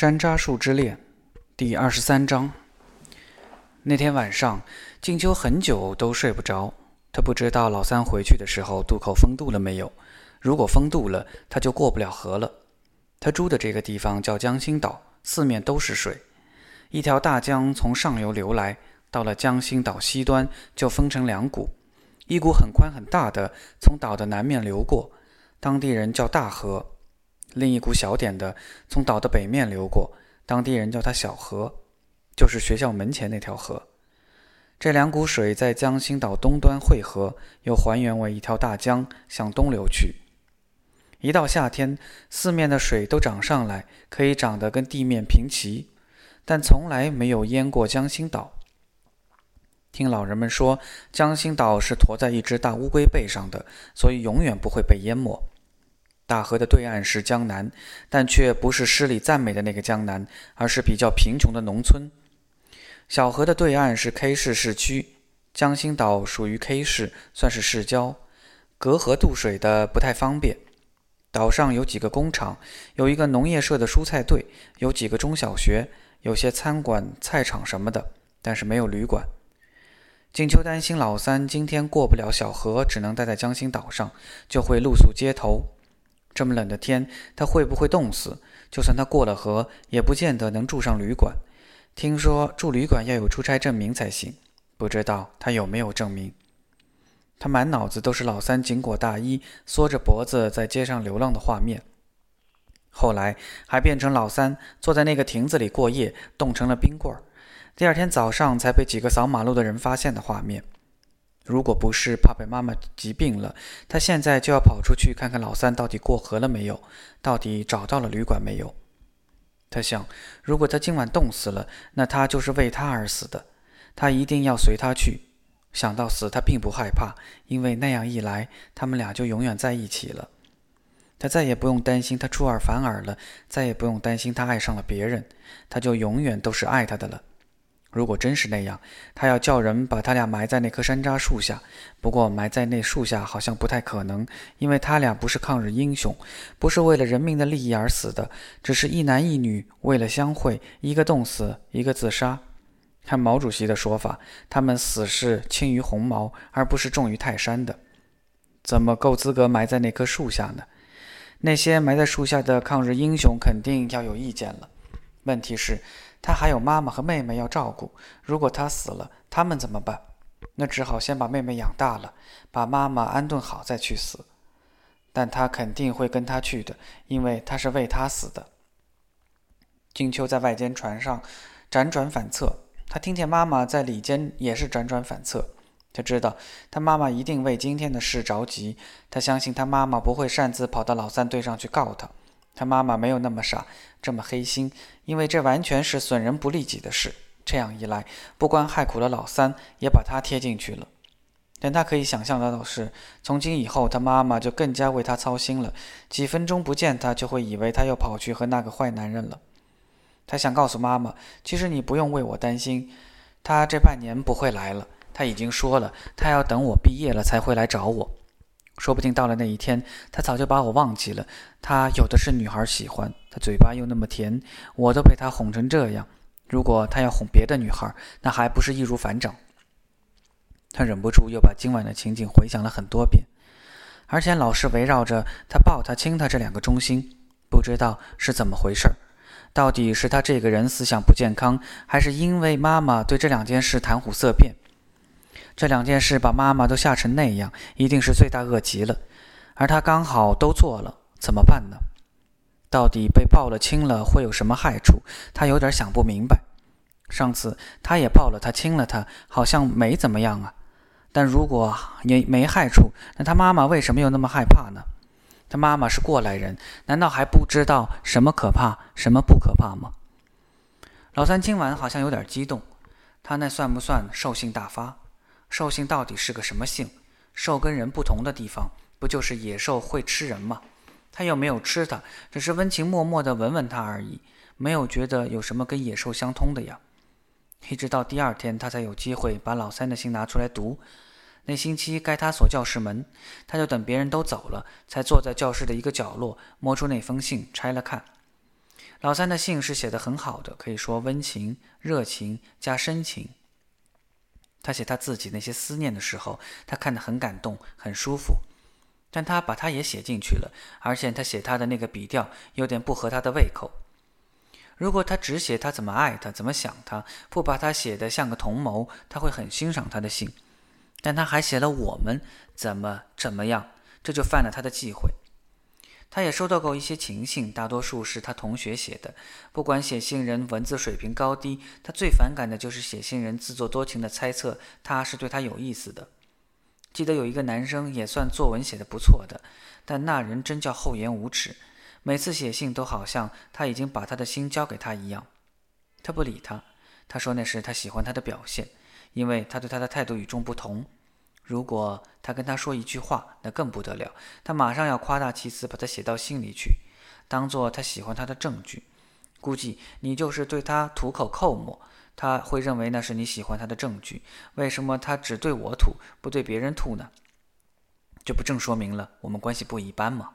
山楂树之恋，第二十三章。那天晚上，静秋很久都睡不着。他不知道老三回去的时候渡口封渡了没有。如果封渡了，他就过不了河了。他住的这个地方叫江心岛，四面都是水。一条大江从上游流来，到了江心岛西端就分成两股，一股很宽很大的从岛的南面流过，当地人叫大河。另一股小点的从岛的北面流过，当地人叫它小河，就是学校门前那条河。这两股水在江心岛东端汇合，又还原为一条大江向东流去。一到夏天，四面的水都涨上来，可以涨得跟地面平齐，但从来没有淹过江心岛。听老人们说，江心岛是驮在一只大乌龟背上的，所以永远不会被淹没。大河的对岸是江南，但却不是诗里赞美的那个江南，而是比较贫穷的农村。小河的对岸是 K 市市区，江心岛属于 K 市，算是市郊，隔河渡水的不太方便。岛上有几个工厂，有一个农业社的蔬菜队，有几个中小学，有些餐馆、菜场什么的，但是没有旅馆。静秋担心老三今天过不了小河，只能待在江心岛上，就会露宿街头。这么冷的天，他会不会冻死？就算他过了河，也不见得能住上旅馆。听说住旅馆要有出差证明才行，不知道他有没有证明。他满脑子都是老三紧裹大衣，缩着脖子在街上流浪的画面。后来还变成老三坐在那个亭子里过夜，冻成了冰棍儿。第二天早上才被几个扫马路的人发现的画面。如果不是怕被妈妈疾病了，他现在就要跑出去看看老三到底过河了没有，到底找到了旅馆没有。他想，如果他今晚冻死了，那他就是为他而死的，他一定要随他去。想到死，他并不害怕，因为那样一来，他们俩就永远在一起了。他再也不用担心他出尔反尔了，再也不用担心他爱上了别人，他就永远都是爱他的了。如果真是那样，他要叫人把他俩埋在那棵山楂树下。不过埋在那树下好像不太可能，因为他俩不是抗日英雄，不是为了人民的利益而死的，只是一男一女为了相会，一个冻死，一个自杀。看毛主席的说法，他们死是轻于鸿毛，而不是重于泰山的，怎么够资格埋在那棵树下呢？那些埋在树下的抗日英雄肯定要有意见了。问题是。他还有妈妈和妹妹要照顾，如果他死了，他们怎么办？那只好先把妹妹养大了，把妈妈安顿好再去死。但他肯定会跟他去的，因为他是为他死的。金秋在外间船上辗转反侧，他听见妈妈在里间也是辗转反侧。他知道他妈妈一定为今天的事着急，他相信他妈妈不会擅自跑到老三队上去告他。他妈妈没有那么傻，这么黑心，因为这完全是损人不利己的事。这样一来，不光害苦了老三，也把他贴进去了。但他可以想象到的是，从今以后，他妈妈就更加为他操心了。几分钟不见他，就会以为他又跑去和那个坏男人了。他想告诉妈妈，其实你不用为我担心，他这半年不会来了。他已经说了，他要等我毕业了才会来找我。说不定到了那一天，他早就把我忘记了。他有的是女孩喜欢，他嘴巴又那么甜，我都被他哄成这样。如果他要哄别的女孩，那还不是易如反掌？他忍不住又把今晚的情景回想了很多遍，而且老是围绕着他抱他亲他这两个中心，不知道是怎么回事儿。到底是他这个人思想不健康，还是因为妈妈对这两件事谈虎色变？这两件事把妈妈都吓成那样，一定是罪大恶极了。而他刚好都做了，怎么办呢？到底被抱了亲了会有什么害处？他有点想不明白。上次他也抱了他亲了他，好像没怎么样啊。但如果也没害处，那他妈妈为什么又那么害怕呢？他妈妈是过来人，难道还不知道什么可怕，什么不可怕吗？老三今晚好像有点激动，他那算不算兽性大发？兽性到底是个什么性？兽跟人不同的地方，不就是野兽会吃人吗？他又没有吃它，只是温情脉脉地闻闻它而已，没有觉得有什么跟野兽相通的呀。一直到第二天，他才有机会把老三的信拿出来读。那星期该他锁教室门，他就等别人都走了，才坐在教室的一个角落，摸出那封信拆了看。老三的信是写得很好的，可以说温情、热情加深情。他写他自己那些思念的时候，他看得很感动，很舒服。但他把他也写进去了，而且他写他的那个笔调有点不合他的胃口。如果他只写他怎么爱他，怎么想他，不把他写得像个同谋，他会很欣赏他的信。但他还写了我们怎么怎么样，这就犯了他的忌讳。他也收到过一些情信，大多数是他同学写的。不管写信人文字水平高低，他最反感的就是写信人自作多情的猜测他是对他有意思的。记得有一个男生也算作文写的不错的，但那人真叫厚颜无耻，每次写信都好像他已经把他的心交给他一样。他不理他，他说那是他喜欢他的表现，因为他对他的态度与众不同。如果他跟他说一句话，那更不得了。他马上要夸大其词，把他写到信里去，当做他喜欢他的证据。估计你就是对他吐口唾沫，他会认为那是你喜欢他的证据。为什么他只对我吐，不对别人吐呢？这不正说明了我们关系不一般吗？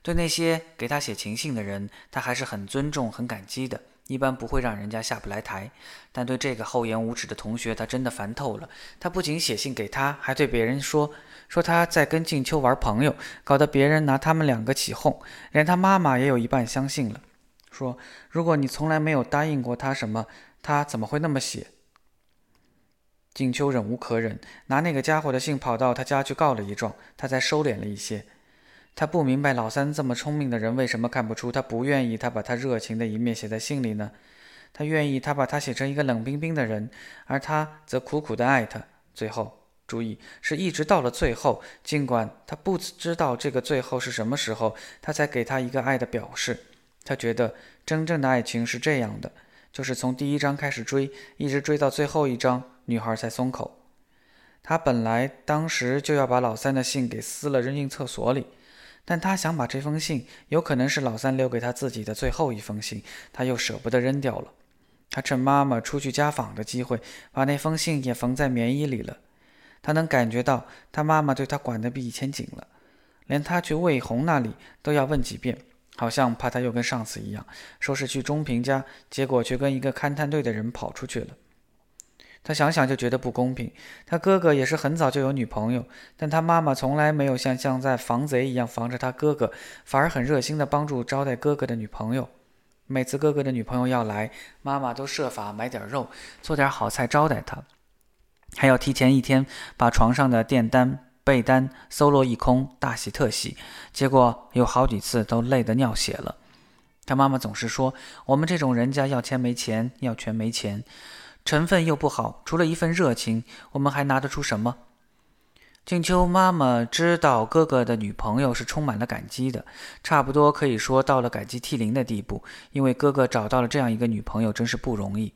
对那些给他写情信的人，他还是很尊重、很感激的。一般不会让人家下不来台，但对这个厚颜无耻的同学，他真的烦透了。他不仅写信给他，还对别人说说他在跟静秋玩朋友，搞得别人拿他们两个起哄，连他妈妈也有一半相信了。说如果你从来没有答应过他什么，他怎么会那么写？静秋忍无可忍，拿那个家伙的信跑到他家去告了一状，他才收敛了一些。他不明白老三这么聪明的人为什么看不出他不愿意他把他热情的一面写在信里呢？他愿意他把他写成一个冷冰冰的人，而他则苦苦的爱他。最后，注意是一直到了最后，尽管他不知道这个最后是什么时候，他才给他一个爱的表示。他觉得真正的爱情是这样的，就是从第一章开始追，一直追到最后一章，女孩才松口。他本来当时就要把老三的信给撕了扔进厕所里。但他想把这封信，有可能是老三留给他自己的最后一封信，他又舍不得扔掉了。他趁妈妈出去家访的机会，把那封信也缝在棉衣里了。他能感觉到他妈妈对他管得比以前紧了，连他去魏红那里都要问几遍，好像怕他又跟上次一样，说是去中平家，结果却跟一个勘探队的人跑出去了。他想想就觉得不公平。他哥哥也是很早就有女朋友，但他妈妈从来没有像像在防贼一样防着他哥哥，反而很热心的帮助招待哥哥的女朋友。每次哥哥的女朋友要来，妈妈都设法买点肉，做点好菜招待他，还要提前一天把床上的垫单、被单搜罗一空，大洗特洗。结果有好几次都累得尿血了。他妈妈总是说：“我们这种人家要钱没钱，要权没钱。”成分又不好，除了一份热情，我们还拿得出什么？静秋妈妈知道哥哥的女朋友是充满了感激的，差不多可以说到了感激涕零的地步，因为哥哥找到了这样一个女朋友真是不容易。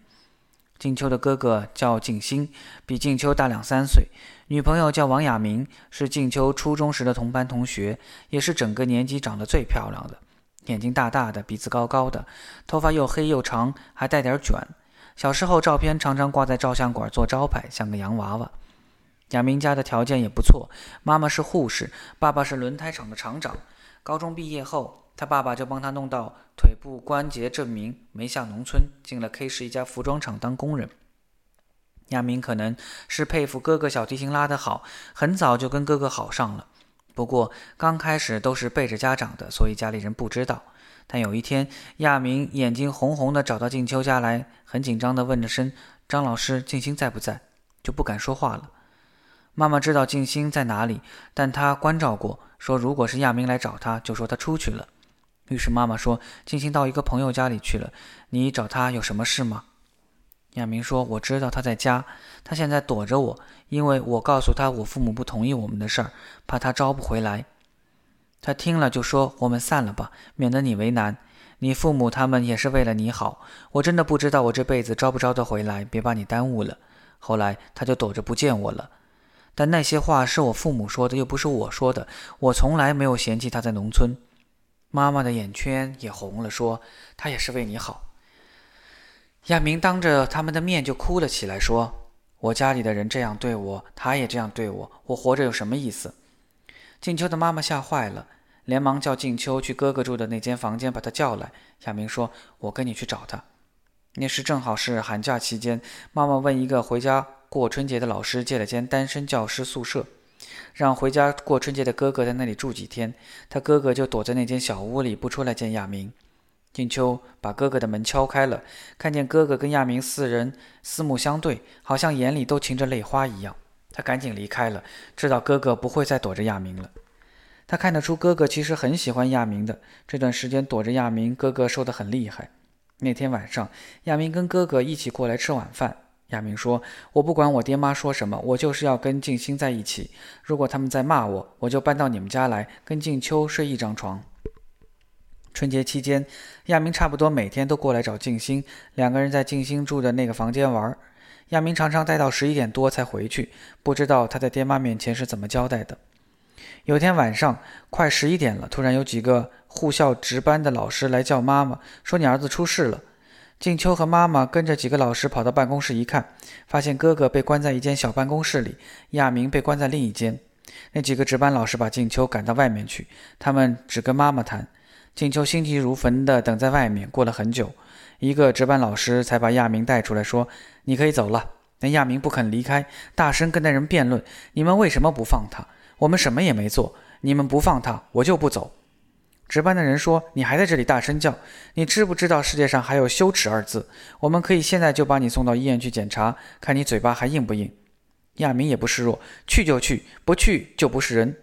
静秋的哥哥叫静心，比静秋大两三岁，女朋友叫王亚明，是静秋初中时的同班同学，也是整个年级长得最漂亮的，眼睛大大的，鼻子高高的，头发又黑又长，还带点卷。小时候照片常常挂在照相馆做招牌，像个洋娃娃。亚明家的条件也不错，妈妈是护士，爸爸是轮胎厂的厂长。高中毕业后，他爸爸就帮他弄到腿部关节证明，没下农村，进了 K 市一家服装厂当工人。亚明可能是佩服哥哥小提琴拉得好，很早就跟哥哥好上了。不过刚开始都是背着家长的，所以家里人不知道。但有一天，亚明眼睛红红的找到静秋家来，很紧张的问着声：“张老师，静心在不在？”就不敢说话了。妈妈知道静心在哪里，但她关照过，说如果是亚明来找她，就说他出去了。于是妈妈说：“静心到一个朋友家里去了，你找他有什么事吗？”亚明说：“我知道他在家，他现在躲着我，因为我告诉他我父母不同意我们的事儿，怕他招不回来。”他听了就说：“我们散了吧，免得你为难。你父母他们也是为了你好。我真的不知道我这辈子招不招得回来，别把你耽误了。”后来他就躲着不见我了。但那些话是我父母说的，又不是我说的。我从来没有嫌弃他在农村。妈妈的眼圈也红了，说：“他也是为你好。”亚明当着他们的面就哭了起来，说：“我家里的人这样对我，他也这样对我，我活着有什么意思？”静秋的妈妈吓坏了。连忙叫静秋去哥哥住的那间房间把他叫来。亚明说：“我跟你去找他。”那时正好是寒假期间，妈妈问一个回家过春节的老师借了间单身教师宿舍，让回家过春节的哥哥在那里住几天。他哥哥就躲在那间小屋里不出来见亚明。静秋把哥哥的门敲开了，看见哥哥跟亚明四人四目相对，好像眼里都噙着泪花一样。他赶紧离开了，知道哥哥不会再躲着亚明了。他看得出哥哥其实很喜欢亚明的。这段时间躲着亚明，哥哥瘦得很厉害。那天晚上，亚明跟哥哥一起过来吃晚饭。亚明说：“我不管我爹妈说什么，我就是要跟静心在一起。如果他们在骂我，我就搬到你们家来，跟静秋睡一张床。”春节期间，亚明差不多每天都过来找静心，两个人在静心住的那个房间玩。亚明常常待到十一点多才回去，不知道他在爹妈面前是怎么交代的。有天晚上快十一点了，突然有几个护校值班的老师来叫妈妈，说你儿子出事了。静秋和妈妈跟着几个老师跑到办公室一看，发现哥哥被关在一间小办公室里，亚明被关在另一间。那几个值班老师把静秋赶到外面去，他们只跟妈妈谈。静秋心急如焚地等在外面，过了很久，一个值班老师才把亚明带出来，说：“你可以走了。”但亚明不肯离开，大声跟那人辩论：“你们为什么不放他？我们什么也没做，你们不放他，我就不走。”值班的人说：“你还在这里大声叫，你知不知道世界上还有羞耻二字？我们可以现在就把你送到医院去检查，看你嘴巴还硬不硬。”亚明也不示弱：“去就去，不去就不是人。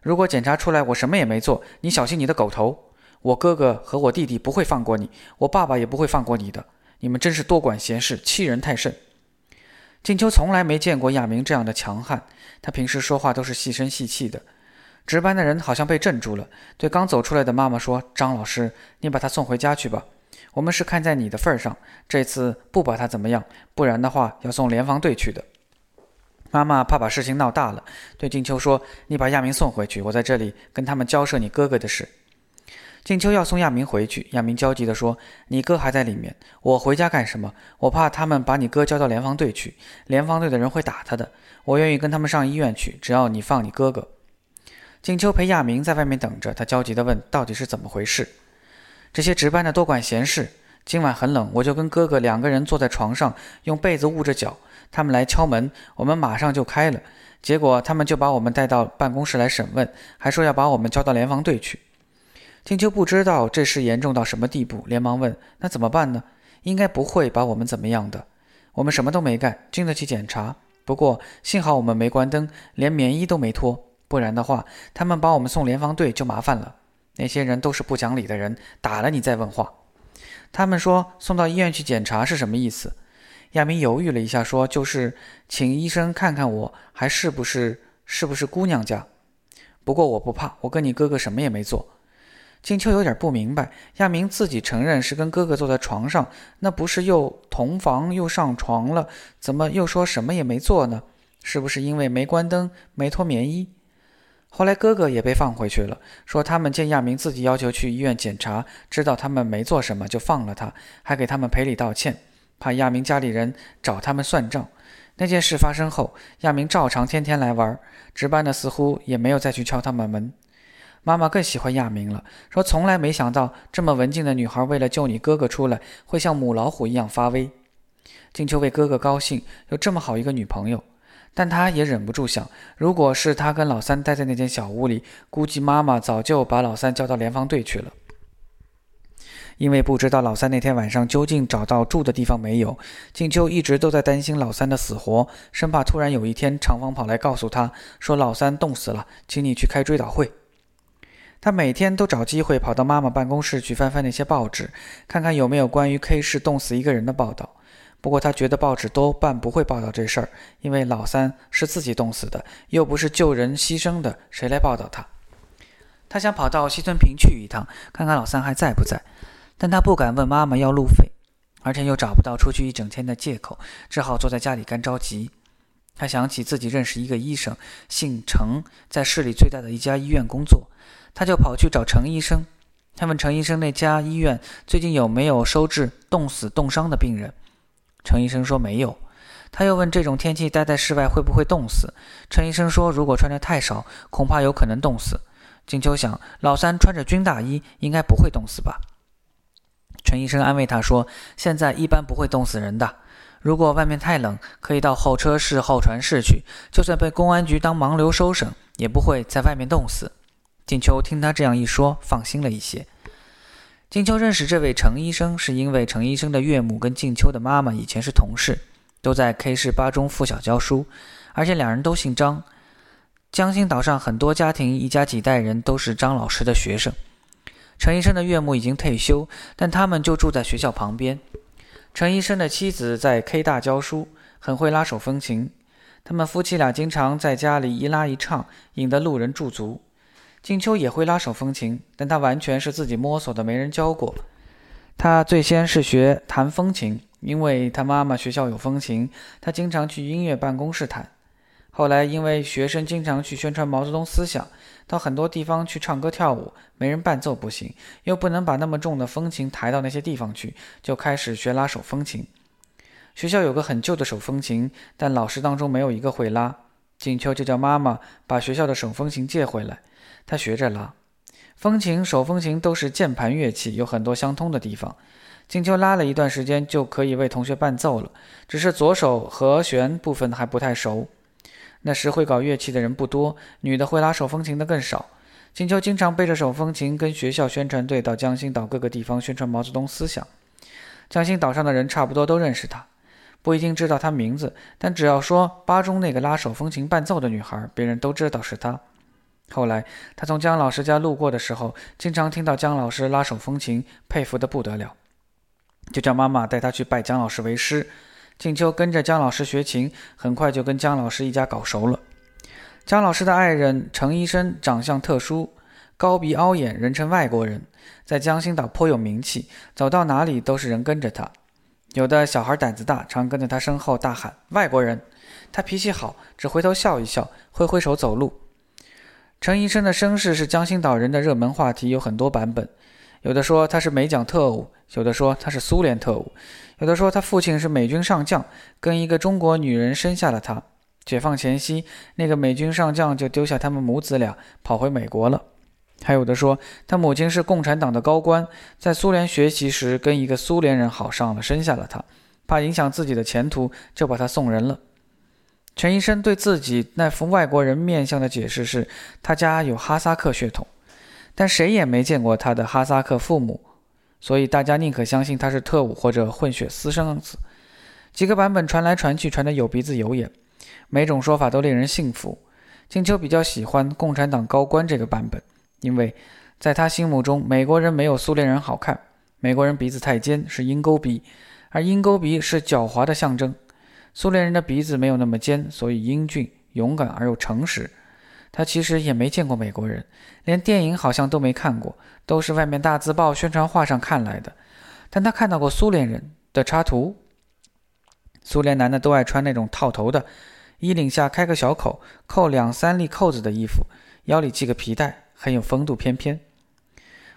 如果检查出来我什么也没做，你小心你的狗头。”我哥哥和我弟弟不会放过你，我爸爸也不会放过你的。你们真是多管闲事，欺人太甚。静秋从来没见过亚明这样的强悍，他平时说话都是细声细气的。值班的人好像被镇住了，对刚走出来的妈妈说：“张老师，你把他送回家去吧。我们是看在你的份上，这次不把他怎么样，不然的话要送联防队去的。”妈妈怕把事情闹大了，对静秋说：“你把亚明送回去，我在这里跟他们交涉你哥哥的事。”静秋要送亚明回去，亚明焦急地说：“你哥还在里面，我回家干什么？我怕他们把你哥交到联防队去，联防队的人会打他的。我愿意跟他们上医院去，只要你放你哥哥。”静秋陪亚明在外面等着，他焦急地问：“到底是怎么回事？这些值班的多管闲事。今晚很冷，我就跟哥哥两个人坐在床上，用被子捂着脚。他们来敲门，我们马上就开了。结果他们就把我们带到办公室来审问，还说要把我们交到联防队去。”静秋不知道这事严重到什么地步，连忙问：“那怎么办呢？应该不会把我们怎么样的。我们什么都没干，经得起检查。不过幸好我们没关灯，连棉衣都没脱，不然的话，他们把我们送联防队就麻烦了。那些人都是不讲理的人，打了你再问话。他们说送到医院去检查是什么意思？”亚明犹豫了一下，说：“就是请医生看看我还是不是是不是姑娘家。不过我不怕，我跟你哥哥什么也没做。”静秋有点不明白，亚明自己承认是跟哥哥坐在床上，那不是又同房又上床了？怎么又说什么也没做呢？是不是因为没关灯、没脱棉衣？后来哥哥也被放回去了，说他们见亚明自己要求去医院检查，知道他们没做什么，就放了他，还给他们赔礼道歉，怕亚明家里人找他们算账。那件事发生后，亚明照常天天来玩，值班的似乎也没有再去敲他们门。妈妈更喜欢亚明了，说从来没想到这么文静的女孩，为了救你哥哥出来，会像母老虎一样发威。静秋为哥哥高兴，有这么好一个女朋友，但她也忍不住想，如果是她跟老三待在那间小屋里，估计妈妈早就把老三叫到联防队去了。因为不知道老三那天晚上究竟找到住的地方没有，静秋一直都在担心老三的死活，生怕突然有一天长方跑来告诉他说老三冻死了，请你去开追悼会。他每天都找机会跑到妈妈办公室去翻翻那些报纸，看看有没有关于 K 市冻死一个人的报道。不过他觉得报纸多半不会报道这事儿，因为老三是自己冻死的，又不是救人牺牲的，谁来报道他？他想跑到西村坪去一趟，看看老三还在不在，但他不敢问妈妈要路费，而且又找不到出去一整天的借口，只好坐在家里干着急。他想起自己认识一个医生，姓程，在市里最大的一家医院工作。他就跑去找程医生，他问程医生那家医院最近有没有收治冻死、冻伤的病人。程医生说没有。他又问这种天气待在室外会不会冻死。程医生说如果穿的太少，恐怕有可能冻死。静秋想，老三穿着军大衣，应该不会冻死吧？陈医生安慰他说：“现在一般不会冻死人的。如果外面太冷，可以到候车室、候船室去。就算被公安局当盲流收审，也不会在外面冻死。”静秋听他这样一说，放心了一些。静秋认识这位程医生，是因为程医生的岳母跟静秋的妈妈以前是同事，都在 K 市八中附小教书，而且两人都姓张。江心岛上很多家庭，一家几代人都是张老师的学生。陈医生的岳母已经退休，但他们就住在学校旁边。陈医生的妻子在 K 大教书，很会拉手风琴。他们夫妻俩经常在家里一拉一唱，引得路人驻足。静秋也会拉手风琴，但她完全是自己摸索的，没人教过。她最先是学弹风琴，因为她妈妈学校有风琴，她经常去音乐办公室弹。后来，因为学生经常去宣传毛泽东思想，到很多地方去唱歌跳舞，没人伴奏不行，又不能把那么重的风琴抬到那些地方去，就开始学拉手风琴。学校有个很旧的手风琴，但老师当中没有一个会拉。静秋就叫妈妈把学校的手风琴借回来，他学着拉。风琴、手风琴都是键盘乐器，有很多相通的地方。静秋拉了一段时间，就可以为同学伴奏了，只是左手和弦部分还不太熟。那时会搞乐器的人不多，女的会拉手风琴的更少。金秋经常背着手风琴跟学校宣传队到江心岛各个地方宣传毛泽东思想。江心岛上的人差不多都认识她，不一定知道她名字，但只要说八中那个拉手风琴伴奏的女孩，别人都知道是她。后来他从姜老师家路过的时候，经常听到姜老师拉手风琴，佩服得不得了，就叫妈妈带他去拜姜老师为师。静秋跟着姜老师学琴，很快就跟姜老师一家搞熟了。姜老师的爱人程医生长相特殊，高鼻凹眼，人称外国人，在江心岛颇有名气，走到哪里都是人跟着他。有的小孩胆子大，常跟在他身后大喊“外国人”。他脾气好，只回头笑一笑，挥挥手走路。程医生的身世是江心岛人的热门话题，有很多版本。有的说他是美蒋特务，有的说他是苏联特务。有的说他父亲是美军上将，跟一个中国女人生下了他。解放前夕，那个美军上将就丢下他们母子俩跑回美国了。还有的说他母亲是共产党的高官，在苏联学习时跟一个苏联人好上了，生下了他，怕影响自己的前途，就把他送人了。陈医生对自己那副外国人面相的解释是，他家有哈萨克血统，但谁也没见过他的哈萨克父母。所以大家宁可相信他是特务或者混血私生子。几个版本传来传去，传得有鼻子有眼，每种说法都令人信服。静秋比较喜欢共产党高官这个版本，因为在他心目中，美国人没有苏联人好看。美国人鼻子太尖，是鹰钩鼻，而鹰钩鼻是狡猾的象征。苏联人的鼻子没有那么尖，所以英俊、勇敢而又诚实。他其实也没见过美国人，连电影好像都没看过，都是外面大字报、宣传画上看来的。但他看到过苏联人的插图，苏联男的都爱穿那种套头的，衣领下开个小口，扣两三粒扣子的衣服，腰里系个皮带，很有风度翩翩。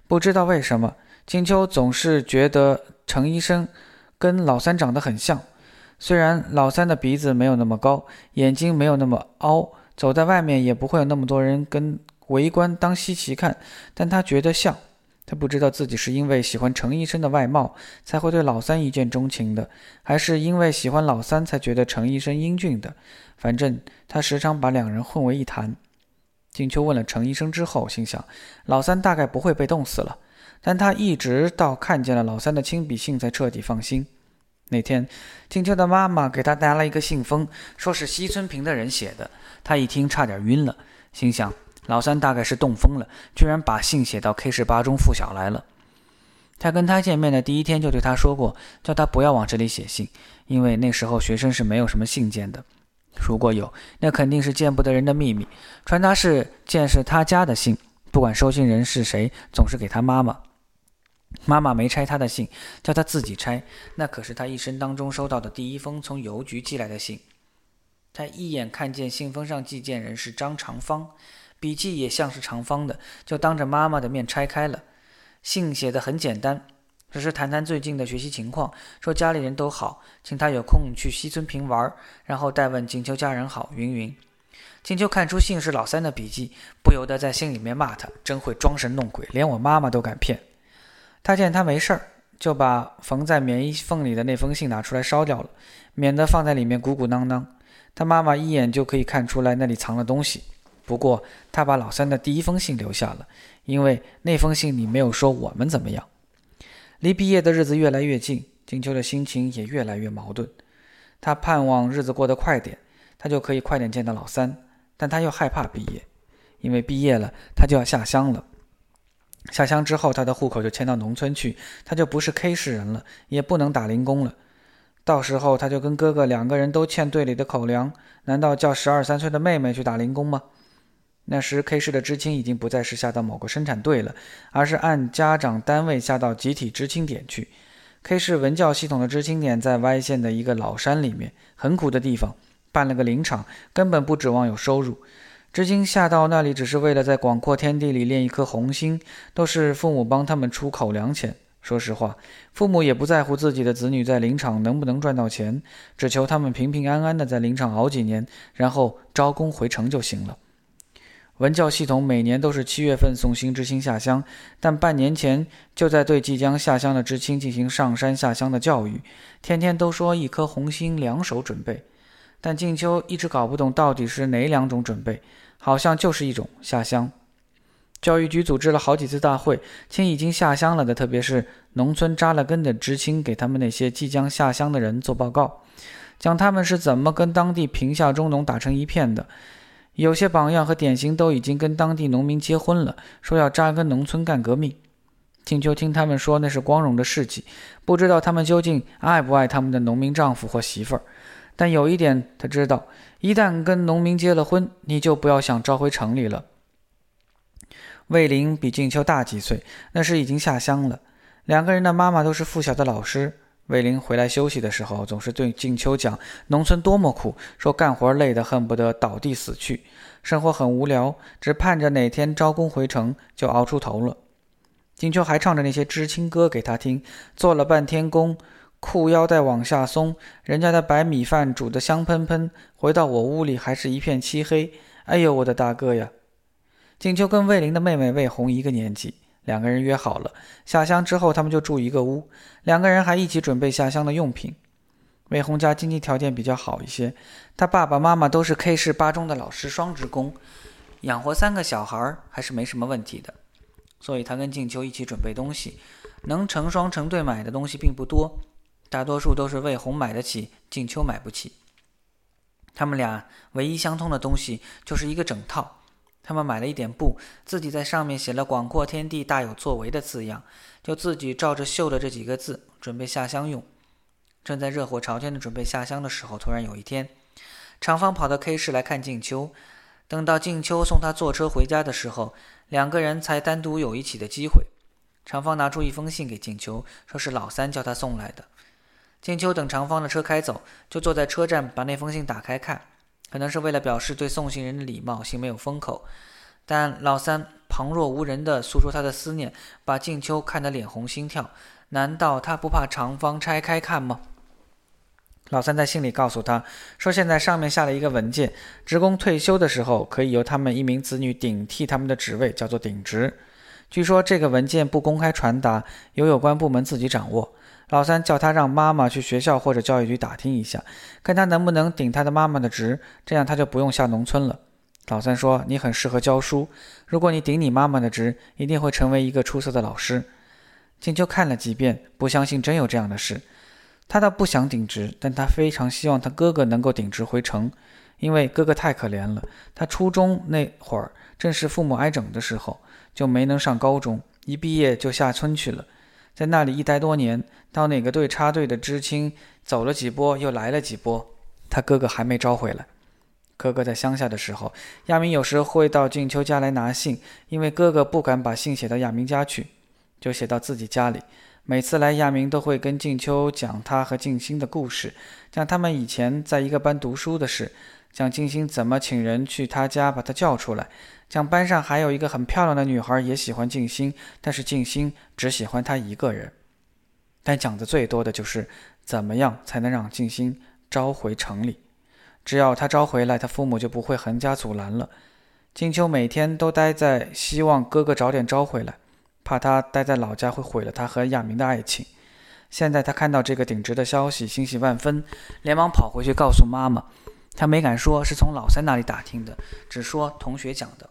不知道为什么，金秋总是觉得程医生跟老三长得很像，虽然老三的鼻子没有那么高，眼睛没有那么凹。走在外面也不会有那么多人跟围观当稀奇看，但他觉得像。他不知道自己是因为喜欢程医生的外貌才会对老三一见钟情的，还是因为喜欢老三才觉得程医生英俊的。反正他时常把两人混为一谈。静秋问了程医生之后，心想老三大概不会被冻死了，但他一直到看见了老三的亲笔信才彻底放心。那天，静秋的妈妈给他带来一个信封，说是西村平的人写的。他一听，差点晕了，心想老三大概是冻疯了，居然把信写到 K 十八中附小来了。他跟他见面的第一天就对他说过，叫他不要往这里写信，因为那时候学生是没有什么信件的。如果有，那肯定是见不得人的秘密。传达室见是他家的信，不管收信人是谁，总是给他妈妈。妈妈没拆他的信，叫他自己拆。那可是他一生当中收到的第一封从邮局寄来的信。他一眼看见信封上寄件人是张长芳，笔迹也像是长芳的，就当着妈妈的面拆开了。信写的很简单，只是谈谈最近的学习情况，说家里人都好，请他有空去西村坪玩，然后代问锦秋家人好，云云。静秋看出信是老三的笔记，不由得在心里面骂他：真会装神弄鬼，连我妈妈都敢骗。他见他没事儿，就把缝在棉衣缝里的那封信拿出来烧掉了，免得放在里面鼓鼓囊囊。他妈妈一眼就可以看出来那里藏了东西。不过他把老三的第一封信留下了，因为那封信里没有说我们怎么样。离毕业的日子越来越近，金秋的心情也越来越矛盾。他盼望日子过得快点，他就可以快点见到老三。但他又害怕毕业，因为毕业了他就要下乡了。下乡之后，他的户口就迁到农村去，他就不是 K 市人了，也不能打零工了。到时候他就跟哥哥两个人都欠队里的口粮，难道叫十二三岁的妹妹去打零工吗？那时 K 市的知青已经不再是下到某个生产队了，而是按家长单位下到集体知青点去。K 市文教系统的知青点在 Y 县的一个老山里面，很苦的地方。办了个林场，根本不指望有收入。知青下到那里，只是为了在广阔天地里练一颗红心，都是父母帮他们出口粮钱。说实话，父母也不在乎自己的子女在林场能不能赚到钱，只求他们平平安安的在林场熬几年，然后招工回城就行了。文教系统每年都是七月份送新知青下乡，但半年前就在对即将下乡的知青进行上山下乡的教育，天天都说一颗红心两手准备。但静秋一直搞不懂到底是哪两种准备，好像就是一种下乡。教育局组织了好几次大会，请已经下乡了的，特别是农村扎了根的知青，给他们那些即将下乡的人做报告，讲他们是怎么跟当地贫下中农打成一片的。有些榜样和典型都已经跟当地农民结婚了，说要扎根农村干革命。静秋听他们说那是光荣的事迹，不知道他们究竟爱不爱他们的农民丈夫或媳妇儿。但有一点，他知道，一旦跟农民结了婚，你就不要想招回城里了。魏林比静秋大几岁，那时已经下乡了。两个人的妈妈都是附小的老师。魏林回来休息的时候，总是对静秋讲农村多么苦，说干活累得恨不得倒地死去，生活很无聊，只盼着哪天招工回城就熬出头了。静秋还唱着那些知青歌给他听，做了半天工。裤腰带往下松，人家的白米饭煮得香喷喷。回到我屋里，还是一片漆黑。哎呦，我的大哥呀！景秋跟魏林的妹妹魏红一个年纪，两个人约好了，下乡之后他们就住一个屋。两个人还一起准备下乡的用品。魏红家经济条件比较好一些，他爸爸妈妈都是 K 市八中的老师，双职工，养活三个小孩还是没什么问题的。所以他跟静秋一起准备东西，能成双成对买的东西并不多。大多数都是魏红买得起，静秋买不起。他们俩唯一相通的东西就是一个整套。他们买了一点布，自己在上面写了“广阔天地大有作为”的字样，就自己照着绣了这几个字，准备下乡用。正在热火朝天的准备下乡的时候，突然有一天，长芳跑到 K 市来看静秋。等到静秋送他坐车回家的时候，两个人才单独有一起的机会。长芳拿出一封信给静秋，说是老三叫他送来的。静秋等长方的车开走，就坐在车站把那封信打开看，可能是为了表示对送信人的礼貌，信没有封口。但老三旁若无人地诉说他的思念，把静秋看得脸红心跳。难道他不怕长方拆开看吗？老三在信里告诉他说，现在上面下了一个文件，职工退休的时候可以由他们一名子女顶替他们的职位，叫做顶职。据说这个文件不公开传达，由有关部门自己掌握。老三叫他让妈妈去学校或者教育局打听一下，看他能不能顶他的妈妈的职，这样他就不用下农村了。老三说：“你很适合教书，如果你顶你妈妈的职，一定会成为一个出色的老师。”静秋看了几遍，不相信真有这样的事。他倒不想顶职，但他非常希望他哥哥能够顶职回城，因为哥哥太可怜了。他初中那会儿正是父母挨整的时候，就没能上高中，一毕业就下村去了。在那里一待多年，到哪个队插队的知青走了几波，又来了几波，他哥哥还没招回来。哥哥在乡下的时候，亚明有时会到静秋家来拿信，因为哥哥不敢把信写到亚明家去，就写到自己家里。每次来，亚明都会跟静秋讲他和静心的故事，讲他们以前在一个班读书的事，讲静心怎么请人去他家把他叫出来。讲班上还有一个很漂亮的女孩，也喜欢静心，但是静心只喜欢他一个人。但讲的最多的就是怎么样才能让静心招回城里。只要他招回来，他父母就不会横加阻拦了。静秋每天都待在，希望哥哥早点招回来，怕他待在老家会毁了他和亚明的爱情。现在他看到这个顶职的消息，欣喜万分，连忙跑回去告诉妈妈。他没敢说是从老三那里打听的，只说同学讲的。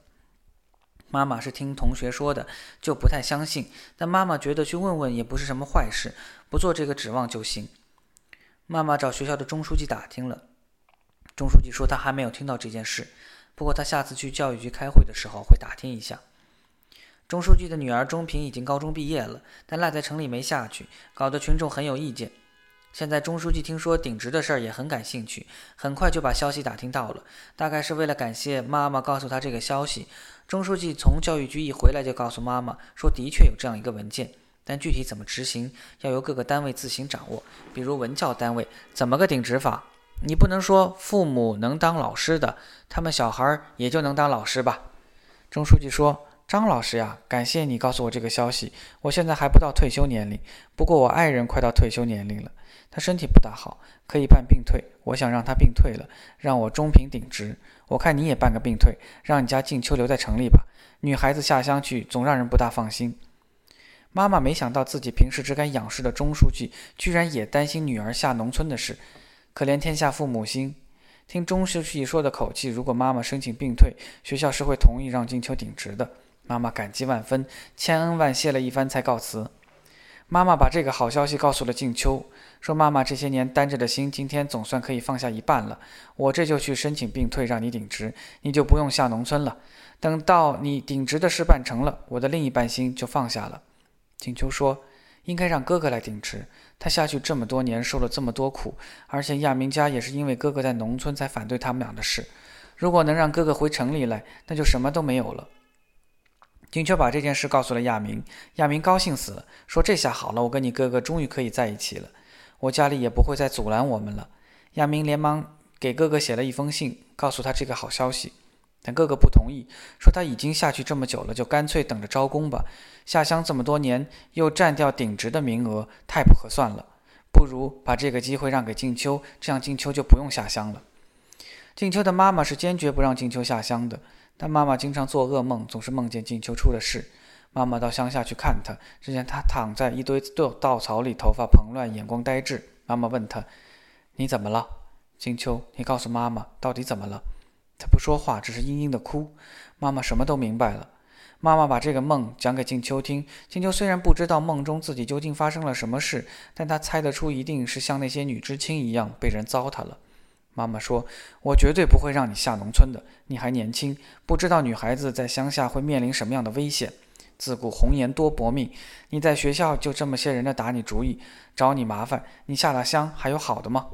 妈妈是听同学说的，就不太相信。但妈妈觉得去问问也不是什么坏事，不做这个指望就行。妈妈找学校的钟书记打听了，钟书记说他还没有听到这件事，不过他下次去教育局开会的时候会打听一下。钟书记的女儿钟平已经高中毕业了，但赖在城里没下去，搞得群众很有意见。现在钟书记听说顶职的事儿也很感兴趣，很快就把消息打听到了。大概是为了感谢妈妈告诉他这个消息，钟书记从教育局一回来就告诉妈妈说，的确有这样一个文件，但具体怎么执行要由各个单位自行掌握。比如文教单位怎么个顶职法？你不能说父母能当老师的，他们小孩也就能当老师吧？钟书记说。张老师呀，感谢你告诉我这个消息。我现在还不到退休年龄，不过我爱人快到退休年龄了，他身体不大好，可以办病退。我想让他病退了，让我中平顶职。我看你也办个病退，让你家静秋留在城里吧。女孩子下乡去，总让人不大放心。妈妈没想到自己平时只敢仰视的钟书记，居然也担心女儿下农村的事。可怜天下父母心，听钟书记说的口气，如果妈妈申请病退，学校是会同意让静秋顶职的。妈妈感激万分，千恩万谢了一番，才告辞。妈妈把这个好消息告诉了静秋，说：“妈妈这些年担着的心，今天总算可以放下一半了。我这就去申请病退，让你顶职，你就不用下农村了。等到你顶职的事办成了，我的另一半心就放下了。”静秋说：“应该让哥哥来顶职，他下去这么多年，受了这么多苦，而且亚明家也是因为哥哥在农村才反对他们俩的事。如果能让哥哥回城里来，那就什么都没有了。”金秋把这件事告诉了亚明，亚明高兴死了，说：“这下好了，我跟你哥哥终于可以在一起了，我家里也不会再阻拦我们了。”亚明连忙给哥哥写了一封信，告诉他这个好消息，但哥哥不同意，说他已经下去这么久了，就干脆等着招工吧。下乡这么多年，又占掉顶职的名额，太不合算了，不如把这个机会让给静秋，这样静秋就不用下乡了。静秋的妈妈是坚决不让静秋下乡的。但妈妈经常做噩梦，总是梦见静秋出了事。妈妈到乡下去看她，只见她躺在一堆稻稻草里，头发蓬乱，眼光呆滞。妈妈问她：“你怎么了？”静秋，你告诉妈妈，到底怎么了？她不说话，只是嘤嘤的哭。妈妈什么都明白了。妈妈把这个梦讲给静秋听。静秋虽然不知道梦中自己究竟发生了什么事，但她猜得出，一定是像那些女知青一样被人糟蹋了。妈妈说：“我绝对不会让你下农村的。你还年轻，不知道女孩子在乡下会面临什么样的危险。自古红颜多薄命，你在学校就这么些人的打你主意，找你麻烦，你下了乡还有好的吗？”